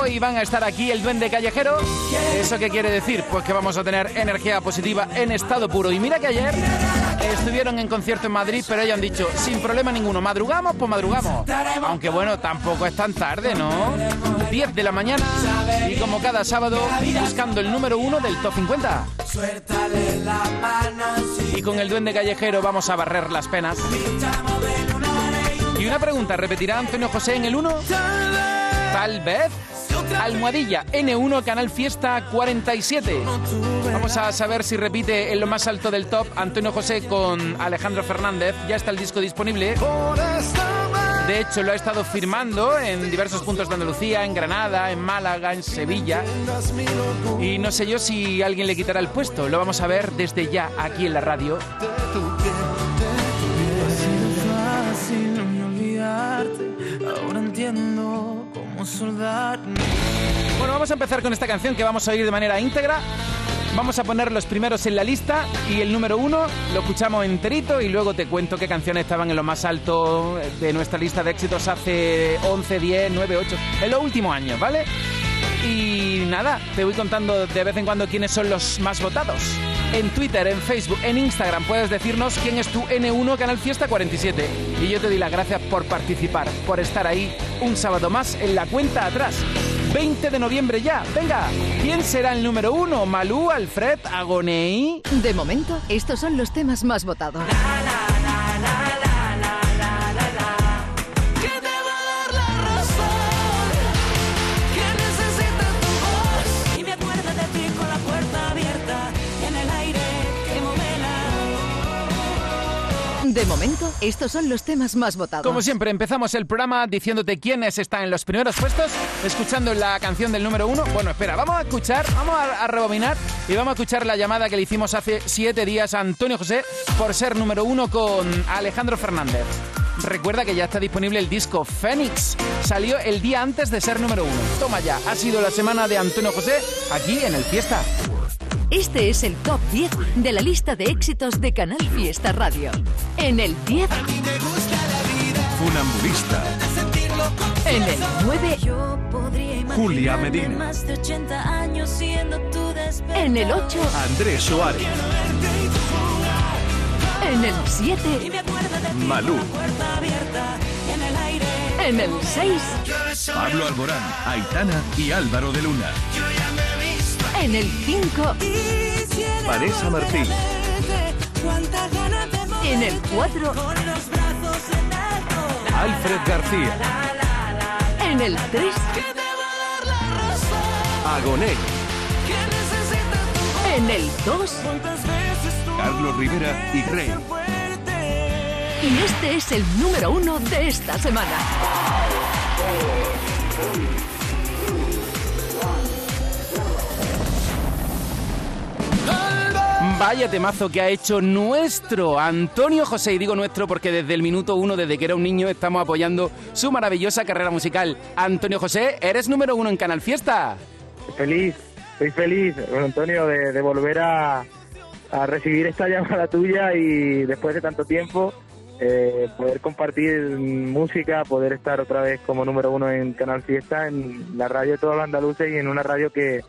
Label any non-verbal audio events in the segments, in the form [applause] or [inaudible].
Hoy van a estar aquí el duende callejero. ¿Eso qué quiere decir? Pues que vamos a tener energía positiva en estado puro. Y mira que ayer estuvieron en concierto en Madrid, pero ellos han dicho, sin problema ninguno, madrugamos, pues madrugamos. Aunque bueno, tampoco es tan tarde, ¿no? 10 de la mañana y como cada sábado, buscando el número uno del top 50. Y con el duende callejero vamos a barrer las penas. Y una pregunta, ¿repetirá Antonio José en el 1? Tal vez. Almohadilla N1 Canal Fiesta 47. Vamos a saber si repite en lo más alto del top Antonio José con Alejandro Fernández. Ya está el disco disponible. De hecho, lo ha estado firmando en diversos puntos de Andalucía, en Granada, en Málaga, en Sevilla. Y no sé yo si alguien le quitará el puesto. Lo vamos a ver desde ya aquí en la radio. Bueno, vamos a empezar con esta canción que vamos a oír de manera íntegra. Vamos a poner los primeros en la lista y el número uno lo escuchamos enterito y luego te cuento qué canciones estaban en lo más alto de nuestra lista de éxitos hace 11, 10, 9, 8, en los últimos años, ¿vale? Y nada, te voy contando de vez en cuando quiénes son los más votados. En Twitter, en Facebook, en Instagram puedes decirnos quién es tu N1 Canal Fiesta 47. Y yo te doy las gracias por participar, por estar ahí un sábado más en la cuenta atrás. 20 de noviembre ya. Venga, ¿quién será el número uno? ¿Malú, Alfred, Agonei? De momento, estos son los temas más votados. De momento, estos son los temas más votados. Como siempre, empezamos el programa diciéndote quiénes están en los primeros puestos, escuchando la canción del número uno. Bueno, espera, vamos a escuchar, vamos a, a rebobinar y vamos a escuchar la llamada que le hicimos hace siete días a Antonio José por ser número uno con Alejandro Fernández. Recuerda que ya está disponible el disco Fénix. Salió el día antes de ser número uno. Toma ya, ha sido la semana de Antonio José aquí en el Fiesta. Este es el top 10 de la lista de éxitos de Canal Fiesta Radio. En el 10, Funambulista. en el 9, Yo podría imaginar Julia Medina. más de 80 años siendo tu despertar. en el 8, Andrés Suárez. en el Y 7, me acuerdo de ti Malú. con la puerta abierta. En el aire. en el 6, Pablo Alborán, Aitana y Álvaro de Luna. En el 5, Quisiera Vanessa Martín. en el 4, con los brazos en alto. Alfred García. en el 3, Que te va a dar la razón. Agoné. En el 2 Cuántas veces tú Carlos Rivera y Rey. y este es el número 1 de esta semana. Vaya temazo que ha hecho nuestro Antonio José, y digo nuestro porque desde el minuto uno, desde que era un niño, estamos apoyando su maravillosa carrera musical. Antonio José, eres número uno en Canal Fiesta. Feliz, estoy feliz, Antonio, de, volver a, a recibir esta [laughs] llamada tuya y después de tanto tiempo eh, poder compartir música, poder estar otra vez como número uno en Canal Fiesta, en la radio de todos los andaluces y en una radio que,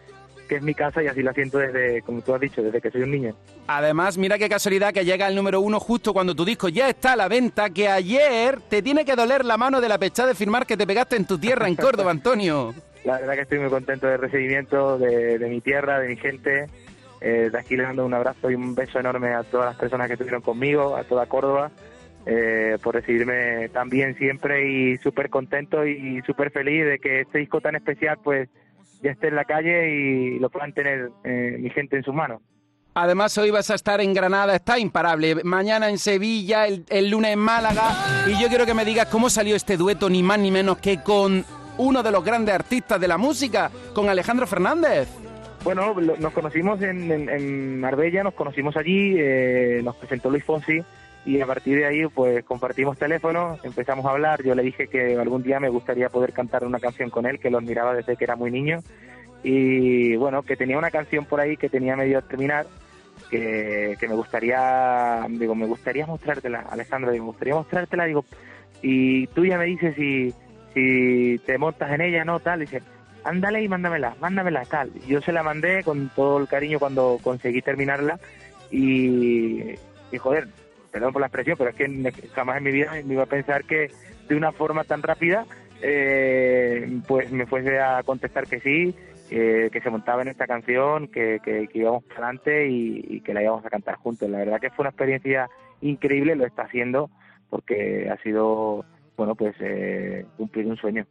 que es mi casa y así la siento desde, como tú has dicho, desde que soy un niño. Además, mira qué casualidad que llega al número uno justo cuando tu disco ya está a la venta, que ayer te tiene que doler la mano de la pechada de firmar que te pegaste en tu tierra, en Córdoba, [laughs] Antonio. La verdad que estoy muy contento del recibimiento de, de mi tierra, de mi gente. Eh, de aquí les mando un abrazo y un beso enorme a todas las personas que estuvieron conmigo, a toda Córdoba, eh, por recibirme tan bien siempre y súper contento y súper feliz de que este disco tan especial pues ya esté en la calle y lo puedan tener eh, mi gente en sus manos. Además, hoy vas a estar en Granada, está imparable. Mañana en Sevilla, el, el lunes en Málaga. Y yo quiero que me digas cómo salió este dueto, ni más ni menos que con uno de los grandes artistas de la música, con Alejandro Fernández. Bueno, lo- nos conocimos en, en- en Marbella, nos conocimos allí, eh, nos presentó Luis Fonsi y a partir de ahí pues compartimos teléfono, empezamos a hablar, yo le dije que algún día me gustaría poder cantar una canción con él, que lo admiraba desde que era muy niño. Y bueno, que tenía una canción por ahí que tenía medio a terminar, que, que me gustaría, digo, me gustaría mostrártela, Alejandro, digo, me gustaría mostrártela, digo, y tú ya me dices si, si te montas en ella, no, tal, y dice, ándale y mándamela, mándamela, tal. Yo se la mandé con todo el cariño cuando conseguí terminarla y joder, perdón por la expresión, pero es que jamás en mi vida me iba a pensar que de una forma tan rápida eh, pues me fuese a contestar que sí, eh, que se montaba en esta canción, que, que, que íbamos para adelante y, y que la íbamos a cantar juntos. La verdad que fue una experiencia increíble, lo está haciendo porque ha sido, bueno, pues eh, cumplir un sueño.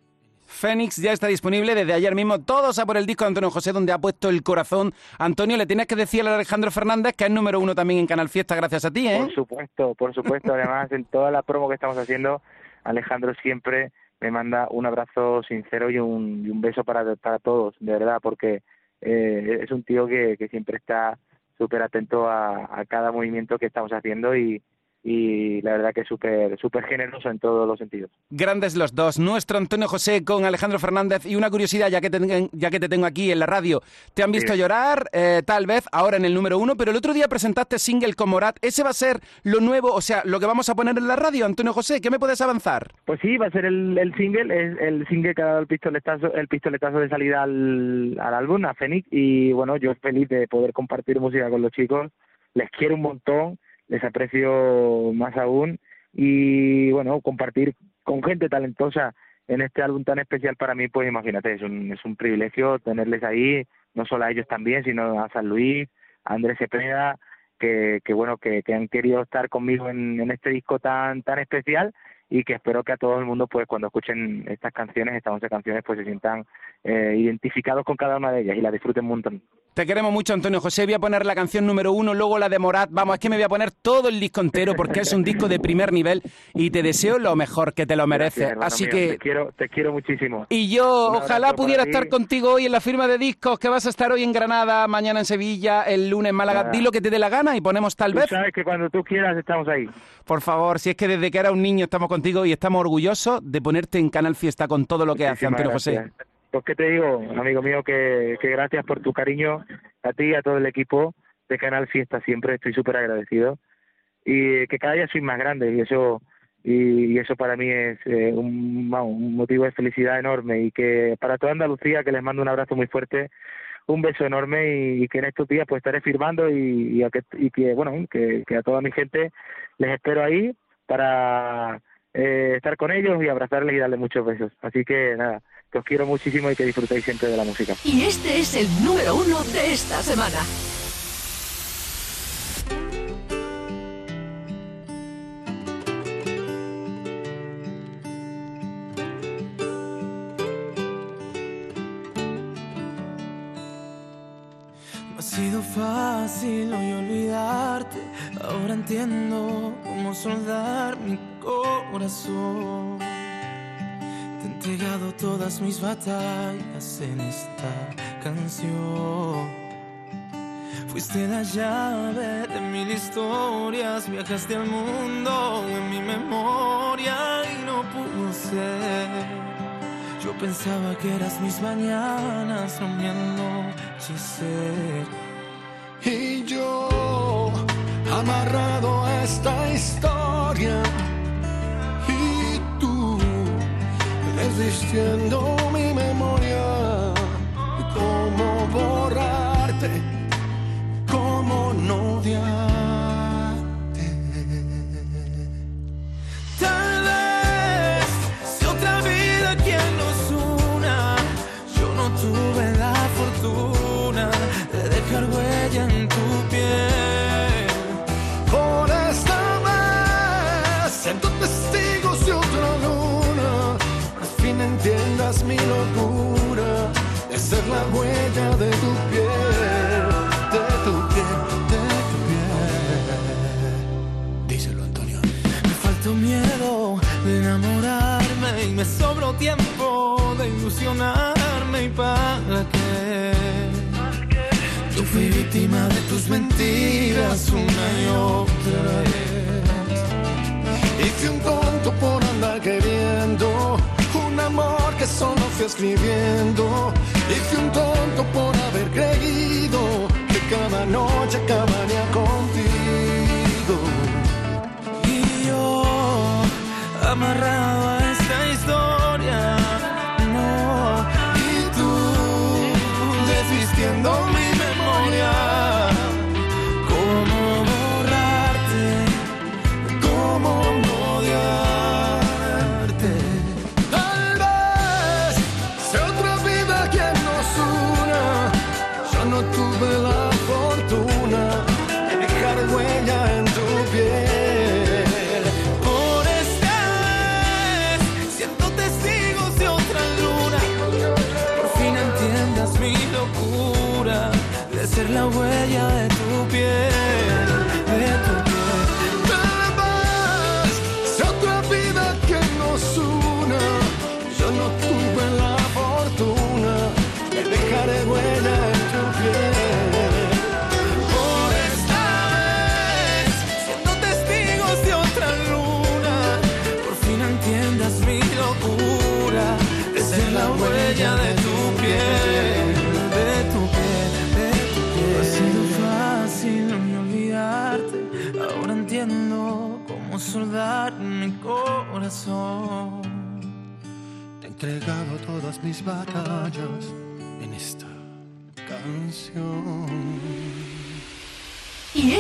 Fénix ya está disponible desde ayer mismo. Todos a por el disco de Antonio José, donde ha puesto el corazón. Antonio, le tienes que decir a Alejandro Fernández que es número uno también en Canal Fiesta, gracias a ti, ¿eh? Por supuesto, por supuesto. Además, en toda la promo que estamos haciendo, Alejandro siempre me manda un abrazo sincero y un, y un beso para, para todos, de verdad, porque eh, es un tío que, siempre está súper atento a, a cada movimiento que estamos haciendo y, y la verdad que súper súper generoso en todos los sentidos. Grandes los dos. Nuestro Antonio José con Alejandro Fernández. Y una curiosidad, ya que te, ya que te tengo aquí en la radio. Te han visto Sí. llorar, eh, tal vez, ahora en el número uno, pero el otro día presentaste single con Morat. ¿Ese va a ser lo nuevo, o sea, lo que vamos a poner en la radio, Antonio José? ¿Qué me puedes avanzar? Pues sí, va a ser el, el single, es el single que ha dado el pistoletazo, el pistoletazo de salida al, al álbum, a Fénix, y bueno, yo feliz de poder compartir música con los chicos, les quiero un montón, les aprecio más aún, y bueno, compartir con gente talentosa en este álbum tan especial para mí, pues imagínate, es un, es un privilegio tenerles ahí, no solo a ellos también, sino a San Luis, a Andrés Cepeda, que, que bueno, que, han querido estar conmigo en, en este disco tan, tan especial y que espero que a todo el mundo, pues cuando escuchen estas canciones, estas 11 canciones, pues se sientan eh, identificados con cada una de ellas y la disfruten un montón. Te queremos mucho, Antonio José. Voy a poner la canción número uno, luego la de Morat. Vamos, es que me voy a poner todo el disco entero porque es un disco de primer nivel y te deseo lo mejor, que te lo mereces. Gracias, Así mío, que te quiero, te quiero muchísimo. Y yo ojalá pudiera estar ti. contigo hoy en la firma de discos, que vas a estar hoy en Granada, mañana en Sevilla, el lunes en Málaga. Nada. Di lo que te dé la gana y ponemos tal Tú vez. sabes que cuando tú quieras estamos ahí. Por favor, si es que desde que era un niño estamos contigo y estamos orgullosos de ponerte en Canal Fiesta con todo lo que hace Muchísimas Antonio José. Pues qué te digo, amigo mío, que, que gracias por tu cariño, a ti y a todo el equipo de Canal Fiesta siempre, estoy súper agradecido. Y que cada día soy más grande y eso y, y eso para mí es eh, un, vamos, un motivo de felicidad enorme y que para toda Andalucía que les mando un abrazo muy fuerte un beso enorme y, y que en estos días pues estaré firmando y, y, a que, y que bueno que, que a toda mi gente les espero ahí para eh, estar con ellos y abrazarles y darles muchos besos así que nada que os quiero muchísimo y que disfrutéis siempre de la música Y este es el número uno de esta semana. Fácil hoy olvidarte. Ahora entiendo cómo soldar mi corazón. Te he entregado todas mis batallas en esta canción. Fuiste la llave de mil historias, viajaste al mundo en mi memoria y no pudo ser. Yo pensaba que eras mis mañanas, no mi. Y yo, amarrado a esta historia, y tú, desvistiendo mi memoria, cómo borrarte, cómo no odiarte. ser la huella de tu piel, de tu piel, de tu piel. Díselo, Antonio. Me faltó miedo de enamorarme y me sobró tiempo de ilusionarme. ¿Y para qué? Yo fui víctima de tus mentiras una y otra vez. Y fui un tonto por andar queriendo un amor que solo fui escribiendo Hice un tonto por haber creído que cada noche acabaría contigo. Y yo, amarrado a esta historia, no. Y tú desvistiendo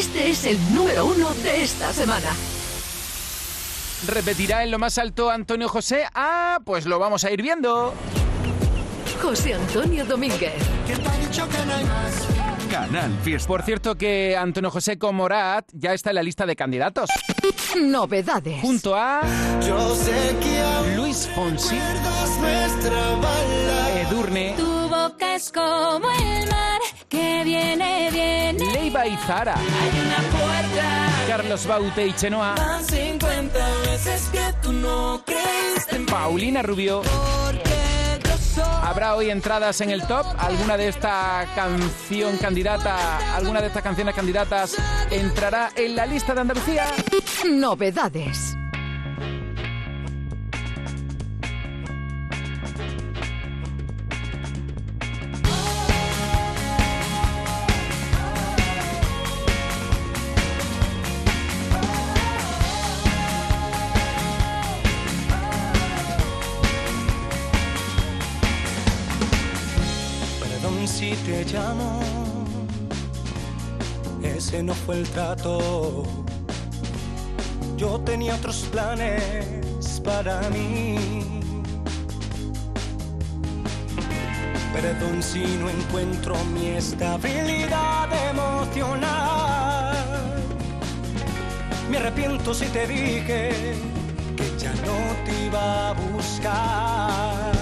este es el número uno de esta semana. ¿Repetirá en lo más alto Antonio José? Ah, pues lo vamos a ir viendo. José Antonio Domínguez. Canal Fiesta. Por cierto que Antonio José Comorat ya está en la lista de candidatos. Novedades. Junto a Yo sé que Luis Fonsi. Edurne, Tu boca es como el mar que viene, viene. Leiva y Zara, Hay una puerta, Carlos Baute y Chenoa, van 50 veces que tú no mí. Paulina Rubio. ¿Habrá hoy entradas en el top? ¿Alguna de esta canción candidata, alguna de estas canciones candidatas entrará en la lista de Andalucía? Novedades. Ese no fue el trato. Yo tenía otros planes para mí. Perdón si no encuentro mi estabilidad emocional. Me arrepiento si te dije que ya no te iba a buscar.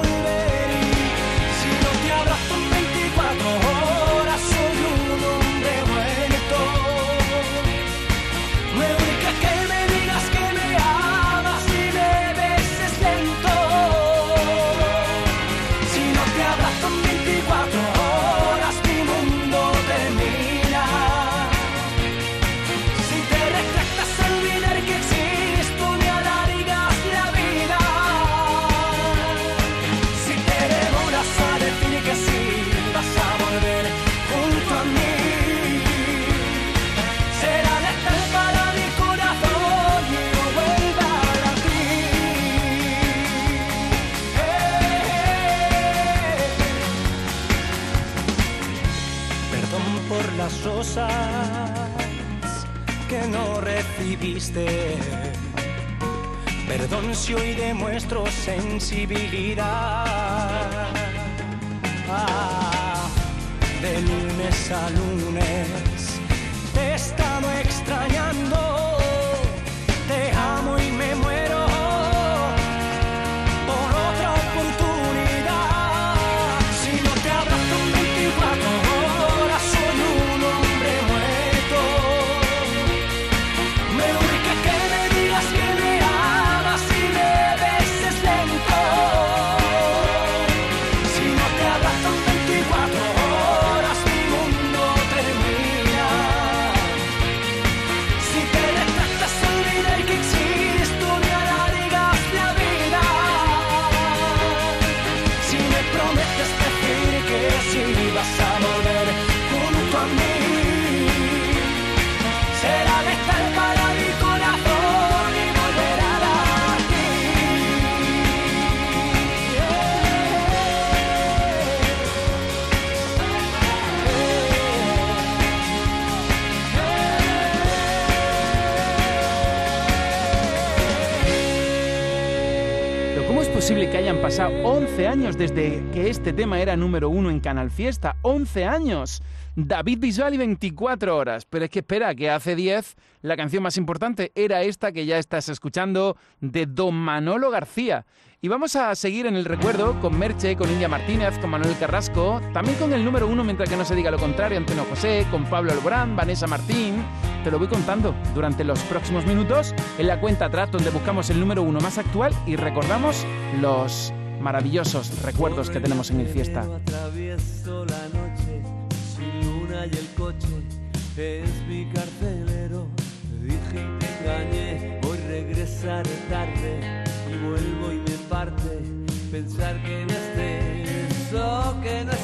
Perdón si hoy demuestro sensibilidad. Ah, de lunes pasado 11 años desde que este tema era número uno en Canal Fiesta? ¡11 años! David Bisbal y 24 horas. Pero es que espera, que hace 10 la canción más importante era esta que ya estás escuchando de Don Manolo García. Y vamos a seguir en el recuerdo con Merche, con India Martínez, con Manuel Carrasco, también con el número uno, mientras que no se diga lo contrario, Antonio José, con Pablo Alborán, Vanessa Martín. Te lo voy contando durante los próximos minutos en la cuenta atrás donde buscamos el número uno más actual y recordamos los maravillosos recuerdos que tenemos en el fiesta. Atravieso la noche sin luna y el coche es mi carcelero. Dije y te engañé, hoy regresaré tarde y vuelvo y me parte pensar que no estés o que no estés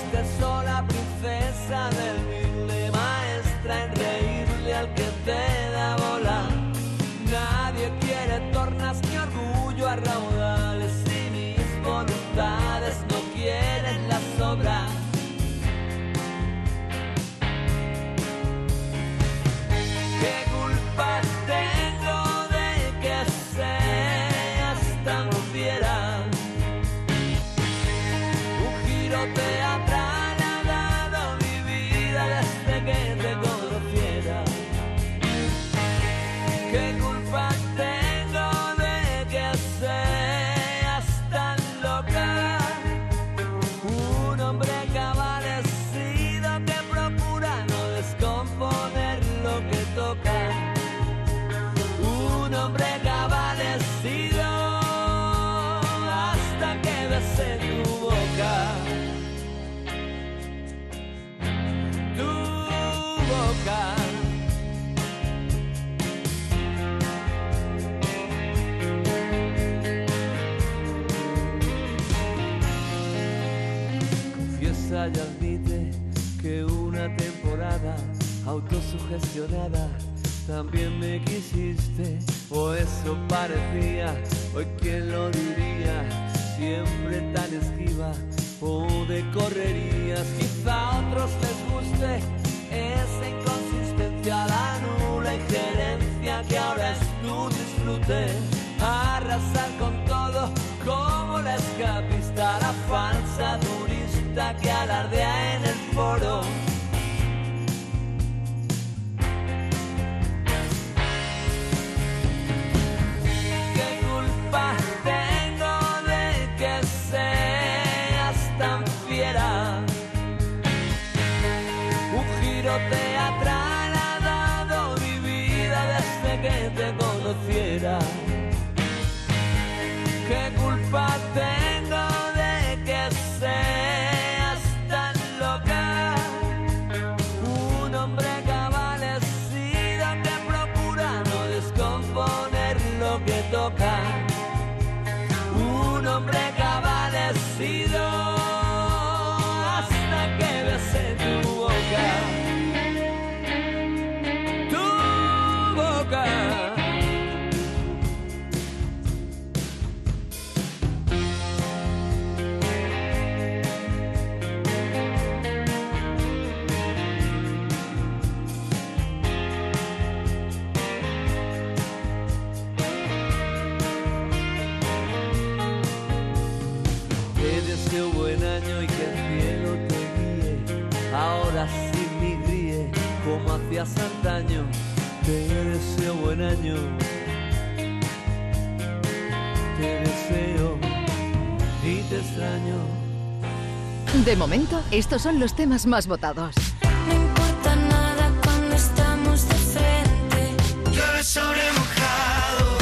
autosugestionada también me quisiste, o eso parecía, hoy quién lo diría, siempre tan esquiva o de correrías, quizá a otros les guste esa inconsistencia, la nula injerencia que ahora es tu disfrute, arrasar con todo como la escapista, la falsa turista que alardea en el foro. Estos son los temas más votados. No importa nada cuando estamos de frente. Llueve sobre mojado.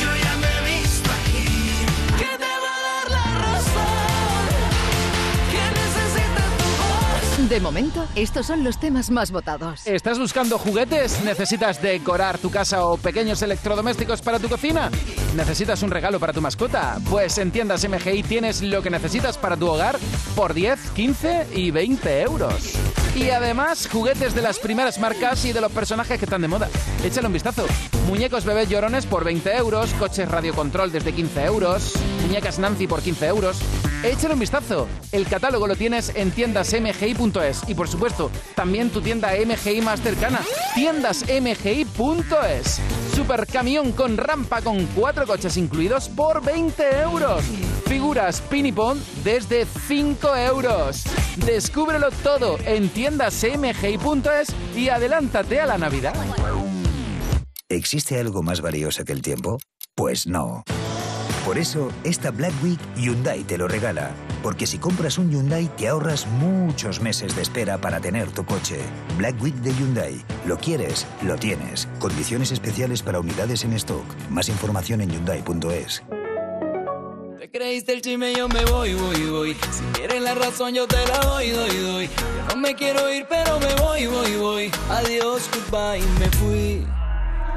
Yo ya me he visto aquí. ¿Qué te va a dar la razón? ¿Quién necesita tu voz? De momento, estos son los temas más votados. ¿Estás buscando juguetes? ¿Necesitas decorar tu casa o pequeños electrodomésticos para tu cocina? ¿Necesitas un regalo para tu mascota? Pues en tiendas MGI tienes lo que necesitas para tu hogar por 10, 15 y 20 euros. Y además, juguetes de las primeras marcas y de los personajes que están de moda. Échale un vistazo. Muñecos bebés llorones por 20 euros, coches radiocontrol desde 15 euros, muñecas Nancy por 15 euros. Échale un vistazo. El catálogo lo tienes en tiendasmgi.es y por supuesto, también tu tienda MGI más cercana, tiendasmgi.es. Super camión con rampa con cuatro coches incluidos por 20 euros. Figuras Pinipon desde 5 euros. Descúbrelo todo en tiendasmgi.es y adelántate a la Navidad. ¿Existe algo más valioso que el tiempo? Pues no. Por eso, esta Black Week Hyundai te lo regala. Porque si compras un Hyundai te ahorras muchos meses de espera para tener tu coche. Black Week de Hyundai. Lo quieres, lo tienes. Condiciones especiales para unidades en stock. Más información en hyundai.es. Te creíste el chisme, yo me voy, voy, voy. Si quieres la razón, yo te la doy, doy, doy. Yo no me quiero ir, pero me voy, voy, voy. Adiós, goodbye, me fui.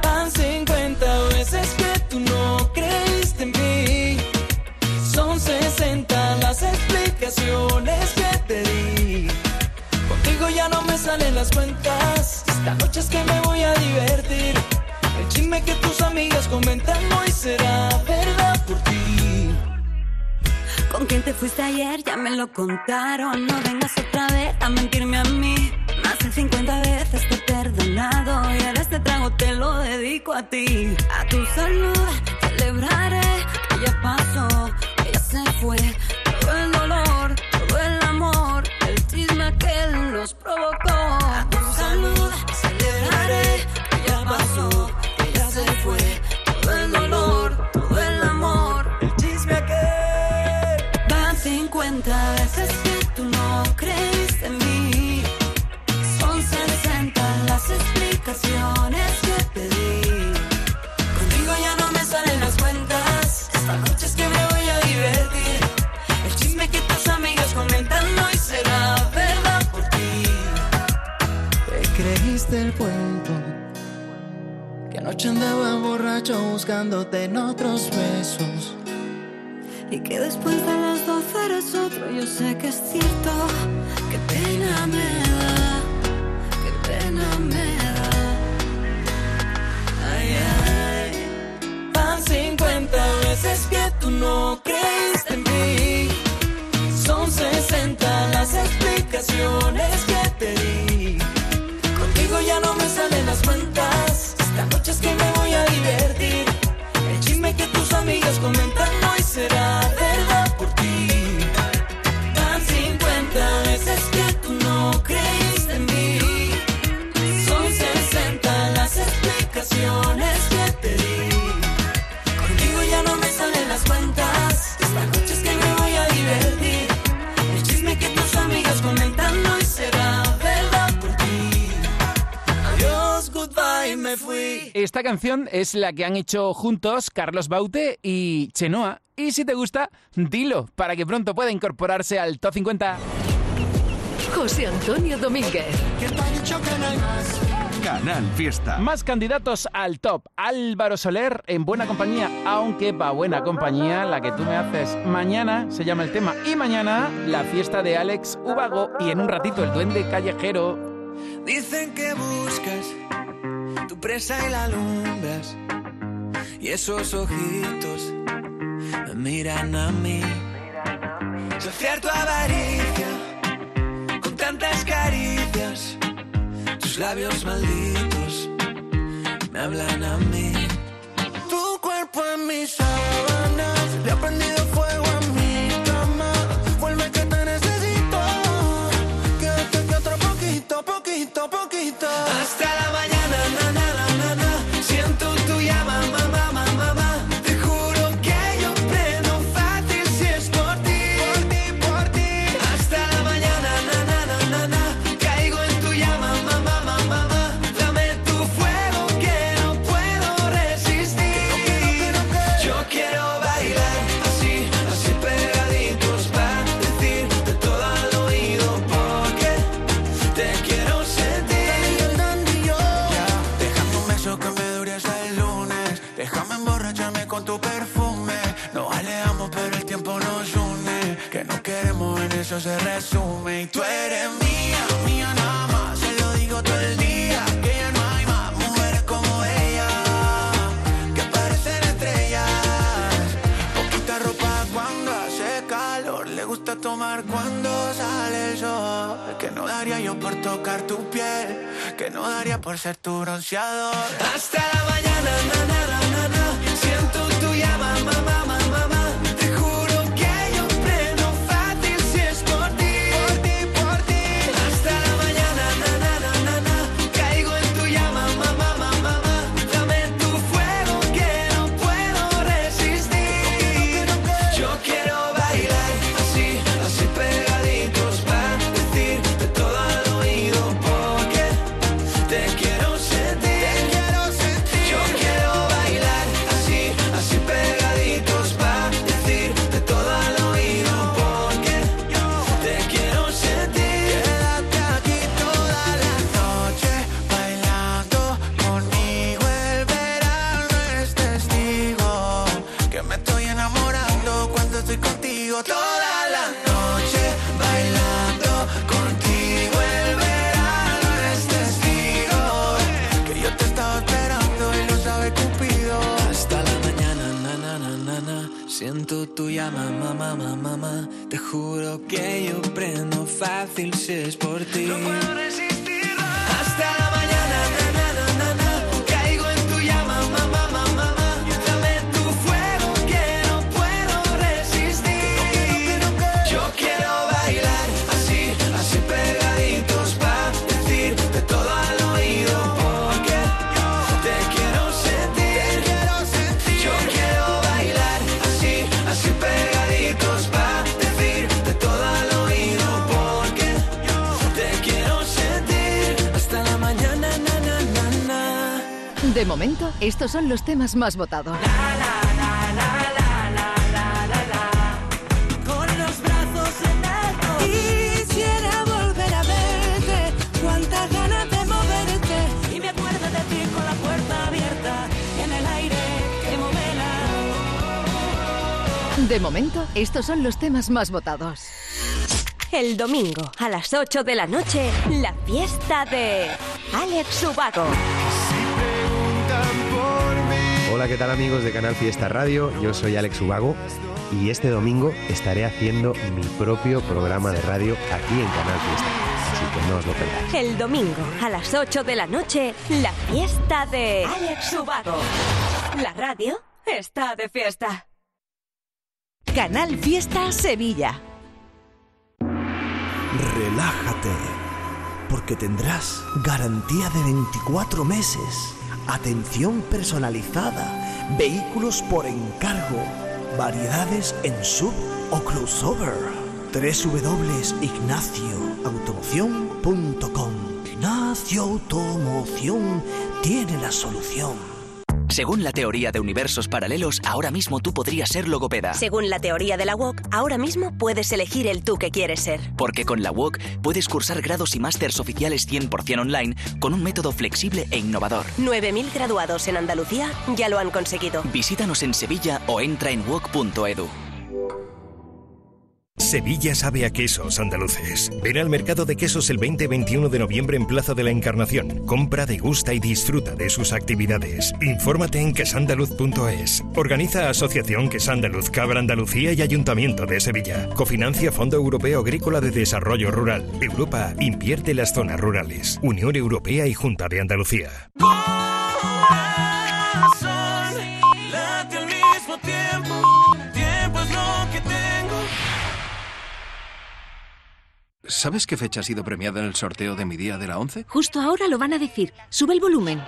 Van 50 veces que tú no creíste en mí. Son 60 las explicaciones que te di. Contigo ya no me salen las cuentas. Esta noche es que me voy a divertir. El chisme que tus amigas comentan hoy será verdad por ti. ¿Con quién te fuiste ayer? Ya me lo contaron. No vengas otra vez a mentirme a mí. Más de 50 veces te he perdonado. Y ahora este trago te lo dedico a ti. A tu salud celebraré fue. Todo el dolor, todo el amor, el chisme que nos provocó. Buscándote en otros besos Y que después de las 12 eres otro, yo sé que es cierto. Qué pena me da, qué pena me da. Ay, ay. Van 50 veces que tú no creíste en mí Son 60 las explicaciones que te di Contigo ya no me salen las cuentas Esta noche es que me voy a divertir El chisme que tus amigas comentan hoy será verdad por ti Van 50 veces que tú no creíste en mí. Son 60 las explicaciones que te di. Contigo ya no me salen las cuentas. Esta canción es la que han hecho juntos Carlos Baute y Chenoa. Y si te gusta, dilo para que pronto pueda incorporarse al Top 50. José Antonio Domínguez. Canal Fiesta. Más candidatos al top. Álvaro Soler en buena compañía, aunque va buena compañía la que tú me haces. Mañana se llama el tema. Y mañana la fiesta de Alex Ubago. Y en un ratito el duende callejero. Dicen que buscas presa y la alumbras. Y esos ojitos me miran a mí. Saciar tu avaricia con tantas caricias. Tus labios malditos me hablan a mí. Tu cuerpo en mis sábanas le ha prendido fuego a mi cama. Vuelve que te necesito. Que, que otro poquito, poquito, poquito. Hasta la mañana. Por tocar tu piel. Que no daría por ser tu bronceador. Hasta la mañana, na, En el aire que movela. De momento, estos son los temas más votados. El domingo a las 8 de la noche, la fiesta de Alex Ubago. Hola, ¿qué tal amigos de Canal Fiesta Radio? Yo soy Alex Ubago y este domingo estaré haciendo mi propio programa de radio aquí en Canal Fiesta. Así que no os lo perdáis. El domingo a las 8 de la noche, la fiesta de Alex Ubago. La radio está de fiesta. Canal Fiesta Sevilla. Relájate, porque tendrás garantía de 24 meses, atención personalizada, vehículos por encargo, variedades en sub o crossover. www.ignacioautomoción.com Ignacio Automoción tiene la solución. Según la teoría de universos paralelos, ahora mismo tú podrías ser logopeda. Según la teoría de la WOC, ahora mismo puedes elegir el tú que quieres ser. Porque con la UOC puedes cursar grados y másters oficiales 100% online con un método flexible e innovador. 9.000 graduados en Andalucía ya lo han conseguido. Visítanos en Sevilla o entra en woc.edu. Sevilla sabe a quesos andaluces. Ven al mercado de quesos el 20 y 21 de noviembre en Plaza de la Encarnación. Compra, degusta y disfruta de sus actividades. Infórmate en quesandaluz.es. Organiza Asociación Quesandaluz, Cabra Andalucía y Ayuntamiento de Sevilla. Cofinancia Fondo Europeo Agrícola de Desarrollo Rural. Europa invierte las zonas rurales. Unión Europea y Junta de Andalucía. ¿Sabes qué fecha ha sido premiada en el sorteo de mi día de la 11? Justo ahora lo van a decir. Sube el volumen.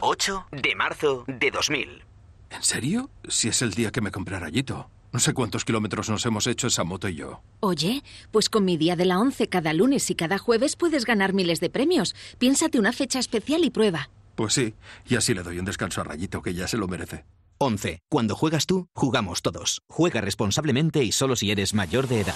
8 de marzo de 2000. ¿En serio? Si es el día que me compré rayito. No sé cuántos kilómetros nos hemos hecho esa moto y yo. Oye, pues con mi día de la 11 cada lunes y cada jueves puedes ganar miles de premios. Piénsate una fecha especial y prueba. Pues sí, y así le doy un descanso a Rayito, que ya se lo merece. 11. Cuando juegas tú, jugamos todos. Juega responsablemente y solo si eres mayor de edad.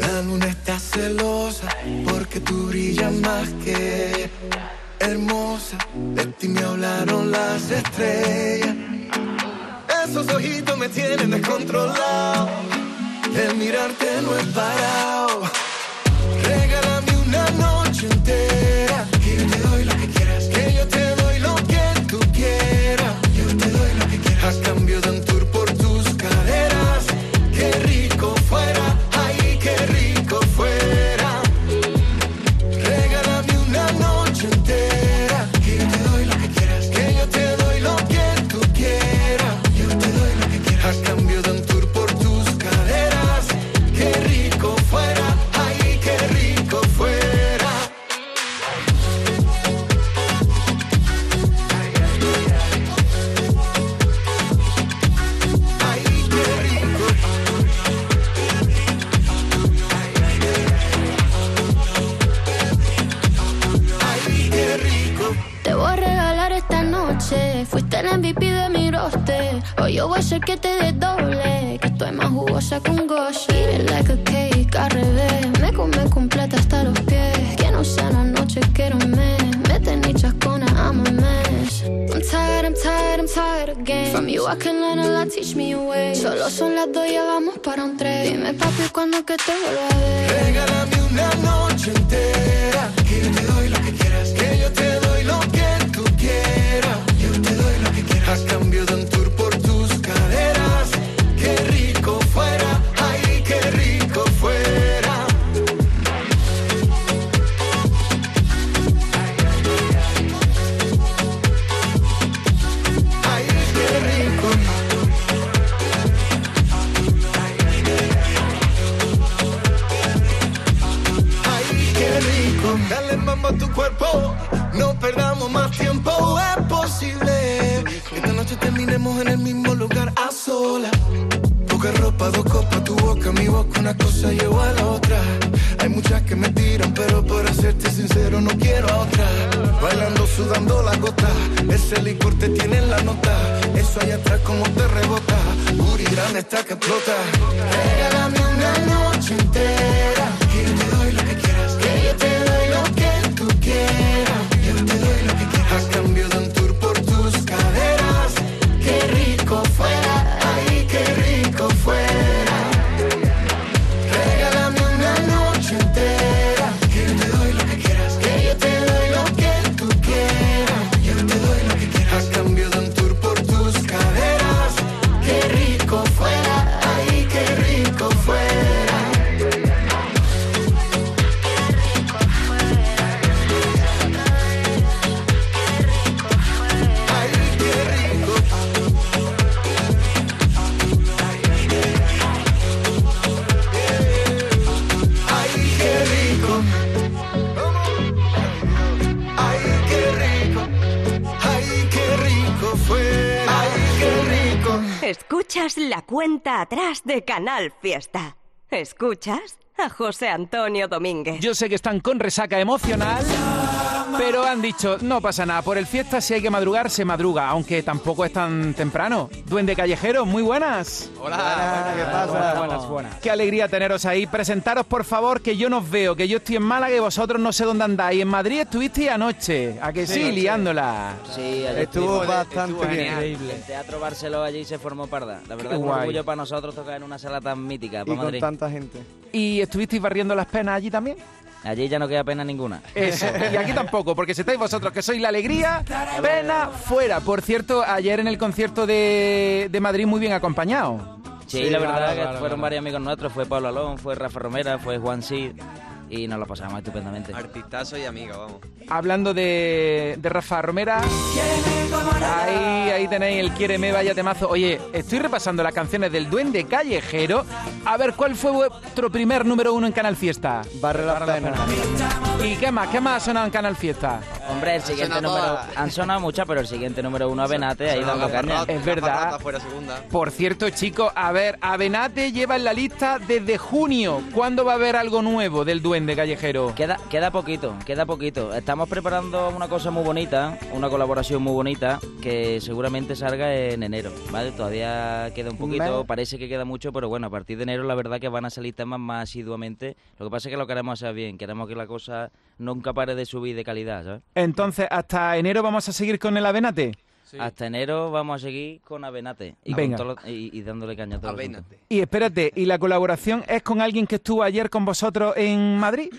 La luna está celosa porque tú brillas más que hermosa. De ti me hablaron las estrellas. Esos ojitos me tienen descontrolado. El mirarte no es parado. Roster. Hoy yo voy a ser que te desdoble. Que estoy más jugosa que un gosh. Eat it like a cake, al revés. Me come completa hasta los pies. Que no sea una noche, quiero un mes. Mete ni chascona, I'm a mess. I'm tired, I'm tired, I'm tired again. From you I can learn a lot, teach me your way. Solo son las dos, ya vamos para un tren. Dime papi, ¿cuándo que te vuelvo a ver? Regálame una noche entera. Está que explota. La cuenta atrás de Canal Fiesta. Escuchas a [laughs] José Antonio Domínguez. Yo sé que están con resaca emocional, pero han dicho, no pasa nada, por el fiesta si hay que madrugar, se madruga, aunque tampoco es tan temprano. Duende Callejero, muy buenas. Hola, ¿qué pasa? Buenas, buenas. Qué alegría teneros ahí. Presentaros, por favor, que yo nos veo, que yo estoy en Málaga y vosotros no sé dónde andáis. En Madrid estuvisteis anoche, ¿a que sí? Sí, liándola. Sí, ayer Estuvo estuvimos- bastante estuvo bien. Increíble. El Teatro Barceló allí se formó parda. La verdad Qué es un guay. orgullo para nosotros tocar en una sala tan mítica, Y para con Madrid. tanta gente. ¿Y estuvisteis barriendo las penas allí también? Allí ya no queda pena ninguna. Eso, y aquí tampoco, porque si estáis vosotros que sois la alegría, pena fuera. Por cierto, ayer en el concierto de, de Madrid muy bien acompañado. Sí, la verdad que fueron varios amigos nuestros. Fue Pablo Alón, fue Rafa Romera, fue Juan Cid. Y nos lo pasamos estupendamente. Artistazo y amigo, vamos. Hablando de, de Rafa Romera, ahí, ahí tenéis el Quiéreme, vaya temazo. Oye, estoy repasando las canciones del Duende Callejero. A ver, ¿cuál fue vuestro primer número uno en Canal Fiesta? Barre la pena. ¿Y qué más? ¿Qué más ha sonado en Canal Fiesta? Hombre, el siguiente número... todas. Han sonado muchas, pero el siguiente número uno, Avenate, ahí dando caña. Es verdad. fuera segunda. Por cierto, chicos, a ver, Avenate lleva en la lista desde junio. ¿Cuándo va a haber algo nuevo del Duende? Duende callejero? Queda, queda poquito, queda poquito. Estamos preparando una cosa muy bonita, una colaboración muy bonita, que seguramente salga en enero, ¿vale? Todavía queda un poquito, Vale. parece que queda mucho, pero bueno, a partir de enero la verdad que van a salir temas más asiduamente. Lo que pasa es que lo queremos hacer bien, queremos que la cosa nunca pare de subir de calidad, ¿sabes? Entonces, hasta enero vamos a seguir con el Avenate. Hasta enero vamos a seguir con Avenate y, con Venga. todo lo- y, y dándole caña a todo el asunto. Y espérate, ¿y la colaboración es con alguien que estuvo ayer con vosotros en Madrid?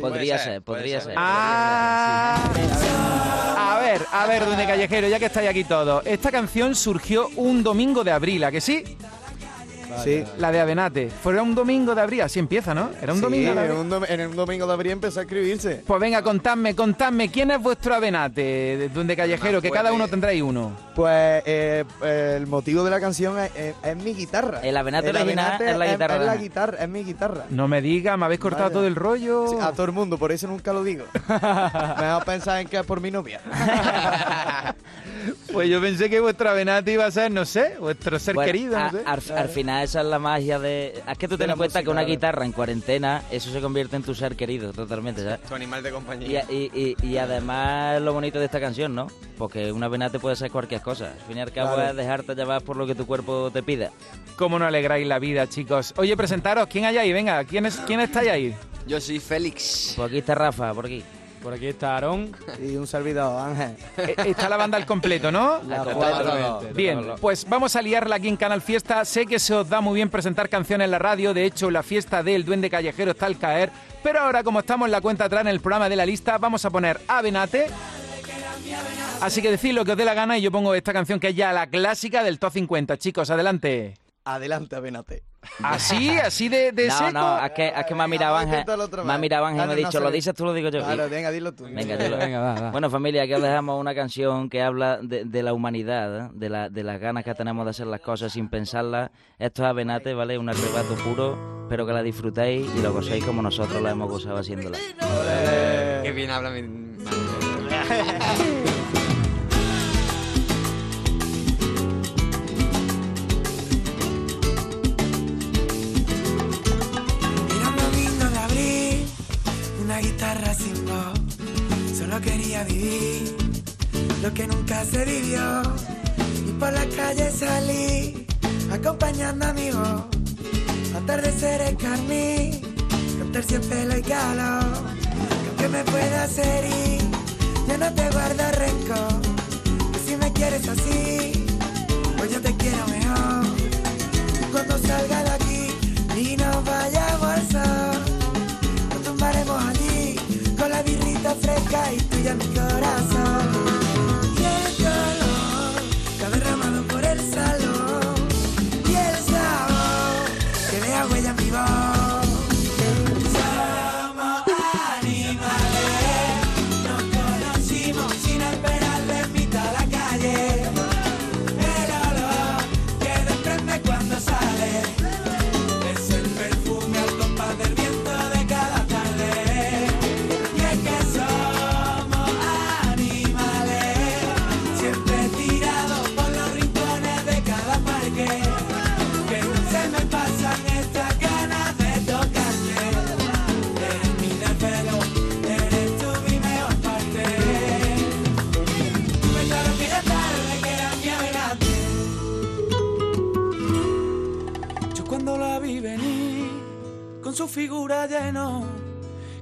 Podría ser, podría ser. Ah, a ver, a ver, Duende Callejero, ya que estáis aquí todos. Esta canción surgió un domingo de abril, ¿a que sí? Sí. La de Avenate. Fue un domingo de abril, así empieza, ¿no? Era un Sí, domingo de en abril. un, dom- en un domingo de abril empezó a escribirse. Pues venga, contadme, contadme, ¿quién es vuestro Avenate, de Duende Callejero? Que cada uno tendréis uno. Pues eh, el motivo de la canción es, es- es mi guitarra. El Avenate original Avenate es la guitarra Es, la guitarra, es mi guitarra. No me digas, me habéis cortado Vaya. todo el rollo. Sí, a todo el mundo, por eso nunca lo digo. [laughs] Mejor pensar en que es por mi novia. [laughs] Pues yo pensé que vuestro Avenate iba a ser, no sé, vuestro ser Bueno, querido, no a- sé. al, al final esa es la magia de... Es que tú ten en cuenta música, que una guitarra en cuarentena, eso se convierte en tu ser querido totalmente, ¿sabes? Tu animal de compañía. y- y- y además lo bonito de esta canción, ¿no? Porque una venate puede ser cualquier cosa. Al fin y al cabo Claro. es dejarte llevar por lo que tu cuerpo te pida. ¿Cómo no alegráis la vida, chicos? Oye, presentaros, ¿quién hay ahí? Venga, ¿quién, es, quién estáis ahí? Yo soy Félix. Por aquí está Rafa, por aquí. Por aquí está Aarón. Y un servidor, Ángel. Eh, Está la banda al completo, ¿no? La cuatro. Bien, pues vamos a liarla aquí en Canal Fiesta. Sé que se os da muy bien presentar canciones en la radio. De hecho, la fiesta del Duende Callejero está al caer. Pero ahora, como estamos en la cuenta atrás en el programa de la lista, vamos a poner Avenate. Así que decid lo que os dé la gana y yo pongo esta canción que es ya la clásica del Top 50. Chicos, adelante. Adelante, Avenate. Así, así de, de no, seco. no, es que, es que me ha mirado Ángel. Me ha vez. mirado Ángel y me Claro, ha no dicho, lo dices tú, lo digo yo. Claro, venga, dilo tú. Venga, dilo. Bueno, familia, aquí os dejamos una canción que habla de, de la humanidad, ¿eh? de, la, de las ganas que tenemos de hacer las cosas sin pensarlas. Esto es Avenate, ¿vale? Un arrebato puro. Espero que la disfrutéis y lo gocéis como nosotros la hemos gozado haciéndola. Qué bien habla mi... Quería vivir lo que nunca se vivió. Y por la calle salí, acompañando amigos. Atardeceres carmín, con terciopelo y calor. Que me pueda hacer ir, yo no te guardo rencor. Si me quieres así, pues yo te quiero mejor. Cuando salga de aquí y nos vayamos al sol, nos tumbaremos allí con la birrita fresca y en mi corazón. Figura llenó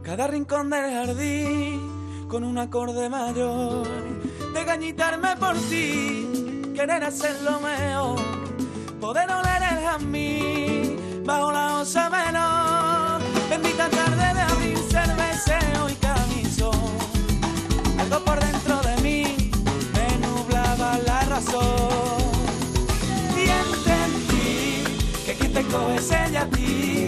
cada rincón del jardín, con un acorde mayor, de gañitarme por ti, querer hacerlo mejor, poder oler el jazmín bajo la osa menor, bendita tarde de abril, cerveceo y camisón, algo por dentro de mí me nublaba la razón. Y entendí que quien te coge es ella a ti.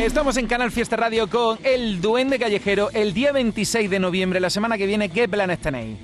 Estamos en Canal Fiesta Radio con El Duende Callejero el día 26 de noviembre, la semana que viene. ¿Qué planes tenéis?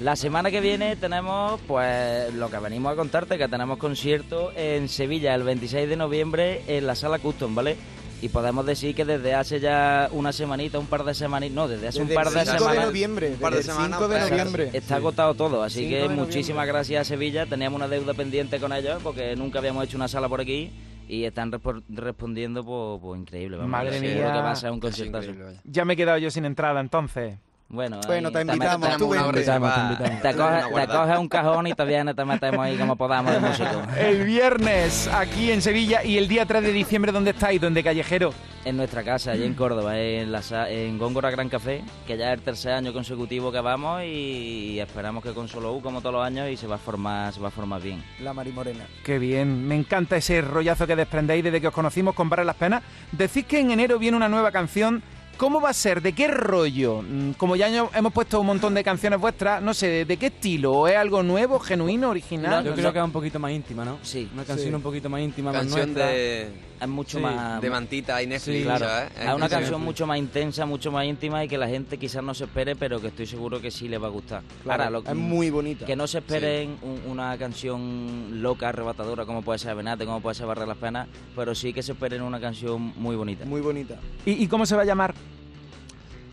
La semana que viene tenemos, pues, lo que venimos a contarte, que tenemos concierto en Sevilla el 26 de noviembre en la Sala Custom, ¿vale? Y podemos decir que desde hace ya una semanita, un par de semanas, no, desde hace Desde un par de 5 de semanas. noviembre, un par de semanas, 5 de pues, noviembre. Está agotado todo, así 5 que muchísimas gracias a Sevilla. Teníamos una deuda pendiente con ellos porque nunca habíamos hecho una sala por aquí. Y están respo- respondiendo, pues, pues, increíble. vamos. Madre mía. que va a ser un conciertazo. Ya me he quedado yo sin entrada entonces. Bueno, Bueno, te invitamos. Te invitamos, Te te coges, invitamos. te coges un cajón y te vienes, te metemos ahí como podamos de músico. [laughs] El viernes aquí en Sevilla y el día 3 de diciembre, ¿dónde estáis? ¿Dónde Callejero? En nuestra casa, allí en Córdoba, en, la, sa- en Góngora Gran Café, que ya es el tercer año consecutivo que vamos y esperamos que con Solo U, como todos los años, y se va a formar, se va a formar bien. La Mari Morena. Qué bien, me encanta ese rollazo que desprendéis desde que os conocimos con Para las Penas. Decís que en enero viene una nueva canción. ¿Cómo va a ser? ¿De qué rollo? Mm, Como ya hemos puesto un montón de canciones vuestras, no sé, ¿de qué estilo? ¿O ¿Es algo nuevo, genuino, original? Yo creo que es un poquito más íntima, ¿no? Sí. Una canción Sí. un poquito más íntima, más Canción nuestra. de... Es mucho Sí. más... De mantita y Netflix, Sí, claro. ¿sabes? Es una canción mucho más intensa, mucho más íntima y que la gente quizás no se espere, pero que estoy seguro que sí les va a gustar. Claro, Ahora, lo- es muy bonita. Que no se esperen un- una canción loca, arrebatadora, como puede ser Avenate, como puede ser Barra las Penas, pero sí que se esperen una canción muy bonita. Muy bonita. ¿Y, y cómo se va a llamar?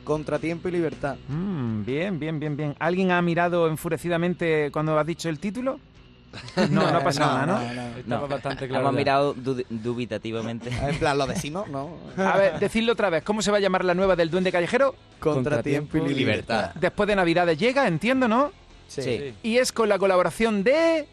Contratiempo y libertad. Mm, bien, bien, bien, bien. ¿Alguien ha mirado enfurecidamente cuando has dicho el título? No, no, ha pasado nada, ¿no? Estaba bastante claro Hemos mirado du- dubitativamente. [laughs] En plan, ¿lo decimos? No. A ver, decidlo otra vez. ¿Cómo se va a llamar la nueva del Duende Callejero? Contratiempo y libertad. Después de Navidades llega, entiendo, ¿no? Sí. Sí. Y es con la colaboración de...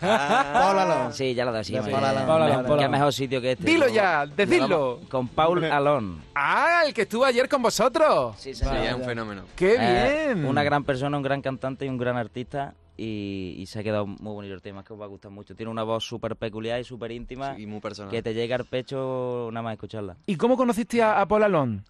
Paula Sí, ya lo decimos. De Paula ya. Alon. Paula Alon, Qué mejor sitio que este. Dilo ya, decidlo. Con Paul Alon. Ah, el que estuvo ayer con vosotros. Sí, Sí, es un fenómeno. ¡Qué Eh, bien! una gran persona, un gran cantante y un gran artista. Y, y se ha quedado muy bonito el tema, es que os va a gustar mucho. Tiene una voz súper peculiar y súper íntima. Y muy personal. Que te llega al pecho nada más escucharla. ¿Y cómo conociste a, a Paul Alon?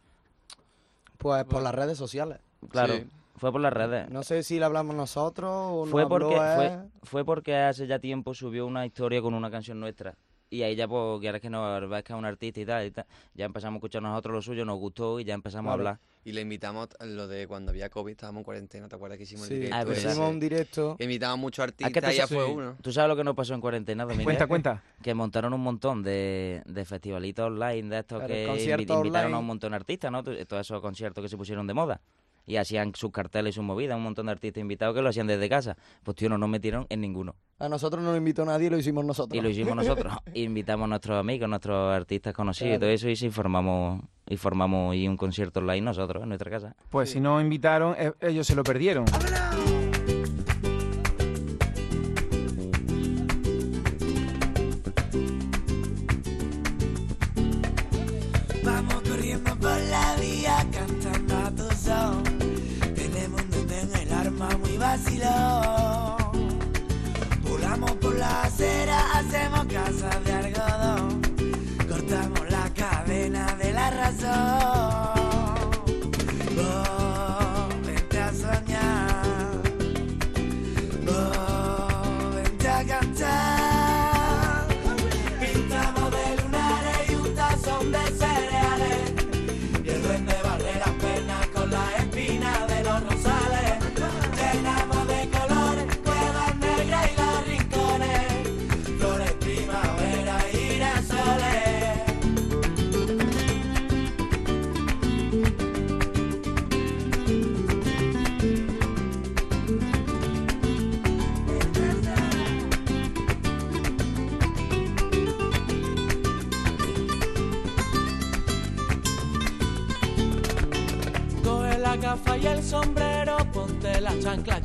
Pues por las redes sociales. Claro, Sí. fue por las redes. No sé si la hablamos nosotros o nos Fue habló porque, él. fue, fue porque hace ya tiempo subió una historia con una canción nuestra. Y ahí ya, pues, que ahora que no ves que es un artista y tal, y tal, ya empezamos a escuchar nosotros lo suyo, nos gustó y ya empezamos a hablar. Y le invitamos a lo de cuando había COVID, estábamos en cuarentena, ¿te acuerdas que hicimos Sí, el Ah, directo? pues ese? hicimos un directo. Invitamos muchos artistas y ya fue sí. uno. ¿Tú sabes lo que nos pasó en cuarentena, Domingo? Cuenta, cuenta. Que montaron un montón de, de festivalitos online, de estos que invi- invitaron a un montón de artistas, ¿no? Todos esos conciertos que se pusieron de moda. Y hacían sus carteles y sus movidas, un montón de artistas invitados que lo hacían desde casa. Pues tío, no nos metieron en ninguno. A nosotros no nos invitó nadie, lo hicimos nosotros. Y lo hicimos nosotros. [laughs] Invitamos a nuestros amigos, nuestros artistas conocidos y todo eso, y sí formamos, y formamos y un concierto online nosotros, en nuestra casa. Pues si no invitaron, eh, ellos se lo perdieron.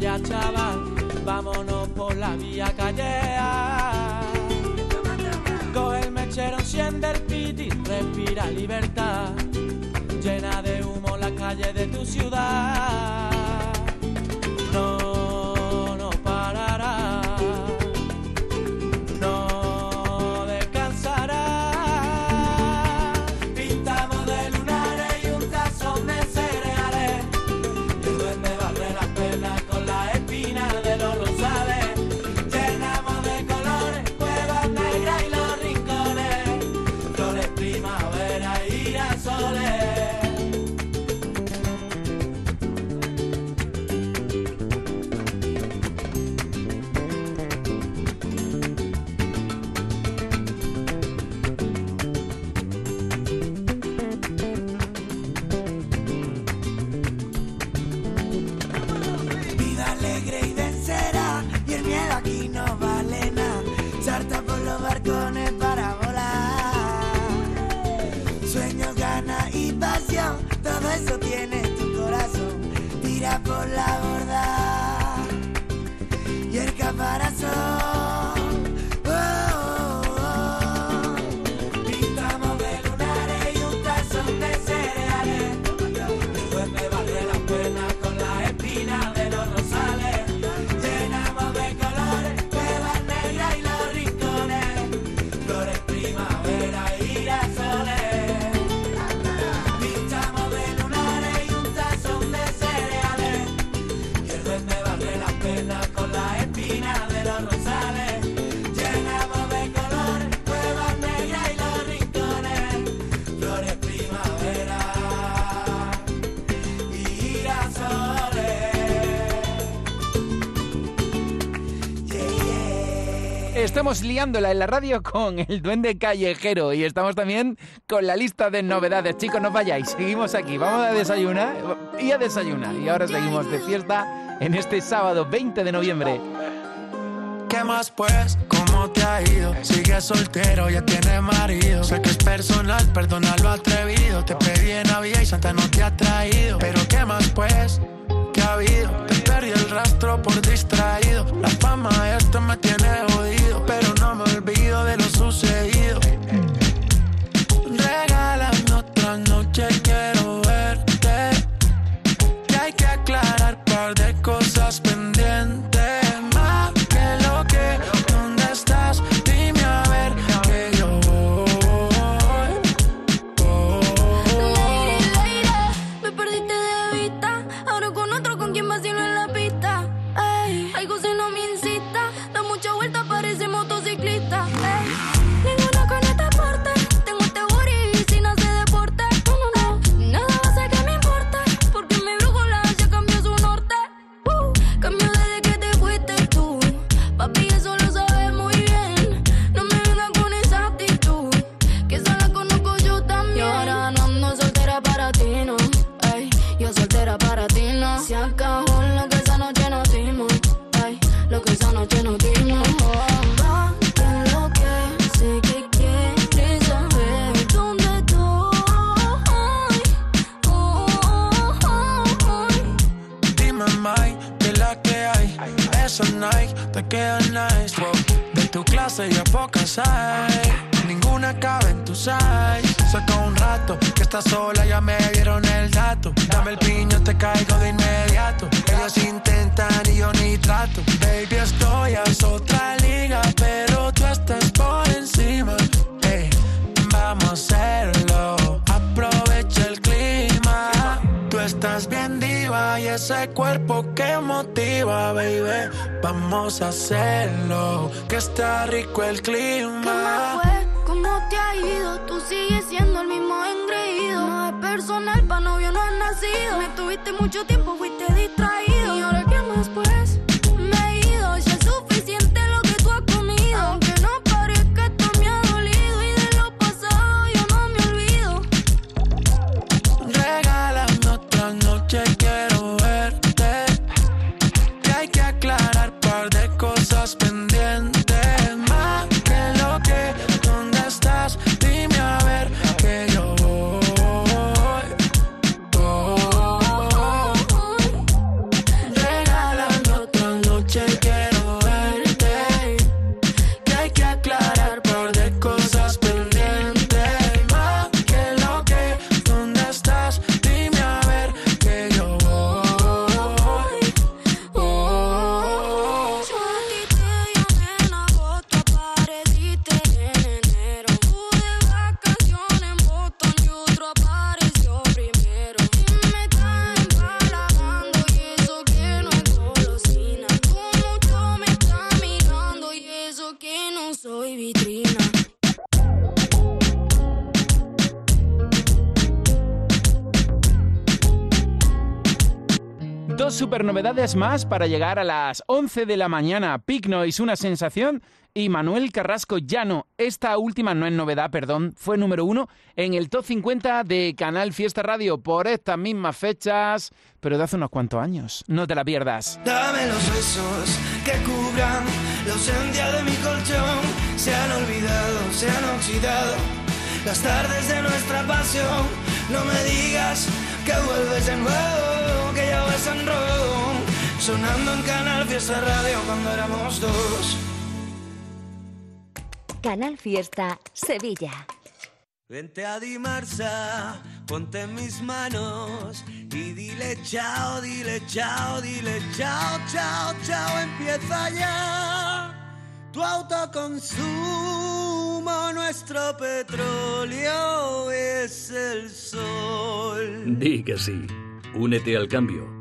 Ya, chaval. estamos liándola en la radio con el duende callejero y estamos también con la lista de novedades. Chicos, no vayáis, seguimos aquí. Vamos a desayunar y a desayunar. Y ahora seguimos de fiesta en este sábado 20 de noviembre. ¿Qué más pues? ¿Cómo te ha ido? Sigues soltero, ya tienes marido. Sé que es personal, perdona lo atrevido. Te pedí en Navidad y Santa no te ha traído. Pero ¿qué más pues? ¿Qué ha habido? Te perdí el rastro por ti novedades más para llegar a las 11 de la mañana. Pig Noise, una sensación. Y Manuel Carrasco Llano. Esta última no es novedad, perdón. Fue número uno en el top 50 de Canal Fiesta Radio por estas mismas fechas, pero de hace unos cuantos años. No te la pierdas. Dame los besos que cubran la ausencia de mi colchón. Se han olvidado, se han oxidado las tardes de nuestra pasión. No me digas que vuelves de nuevo, que ya vas en rojo. Sonando en Canal Fiesta Radio cuando éramos dos. Canal Fiesta Sevilla. Vente a Dimarsa, ponte en mis manos y dile chao, dile chao, dile chao, chao, chao, empieza ya. Tu autoconsumo, nuestro petróleo es el sol. Di que sí. Únete al cambio.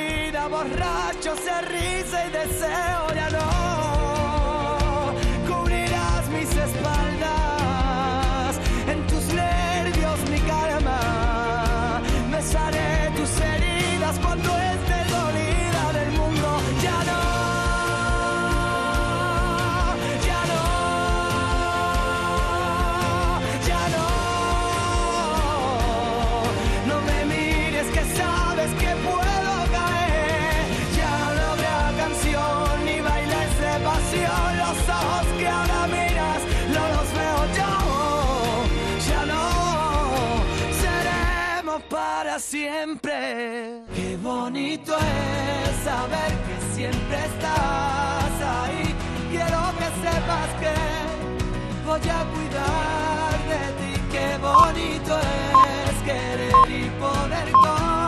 borracho se risa y deseo ya no. siempre. Qué bonito es saber que siempre estás ahí. Quiero que sepas que voy a cuidar de ti. Qué bonito es querer y poder con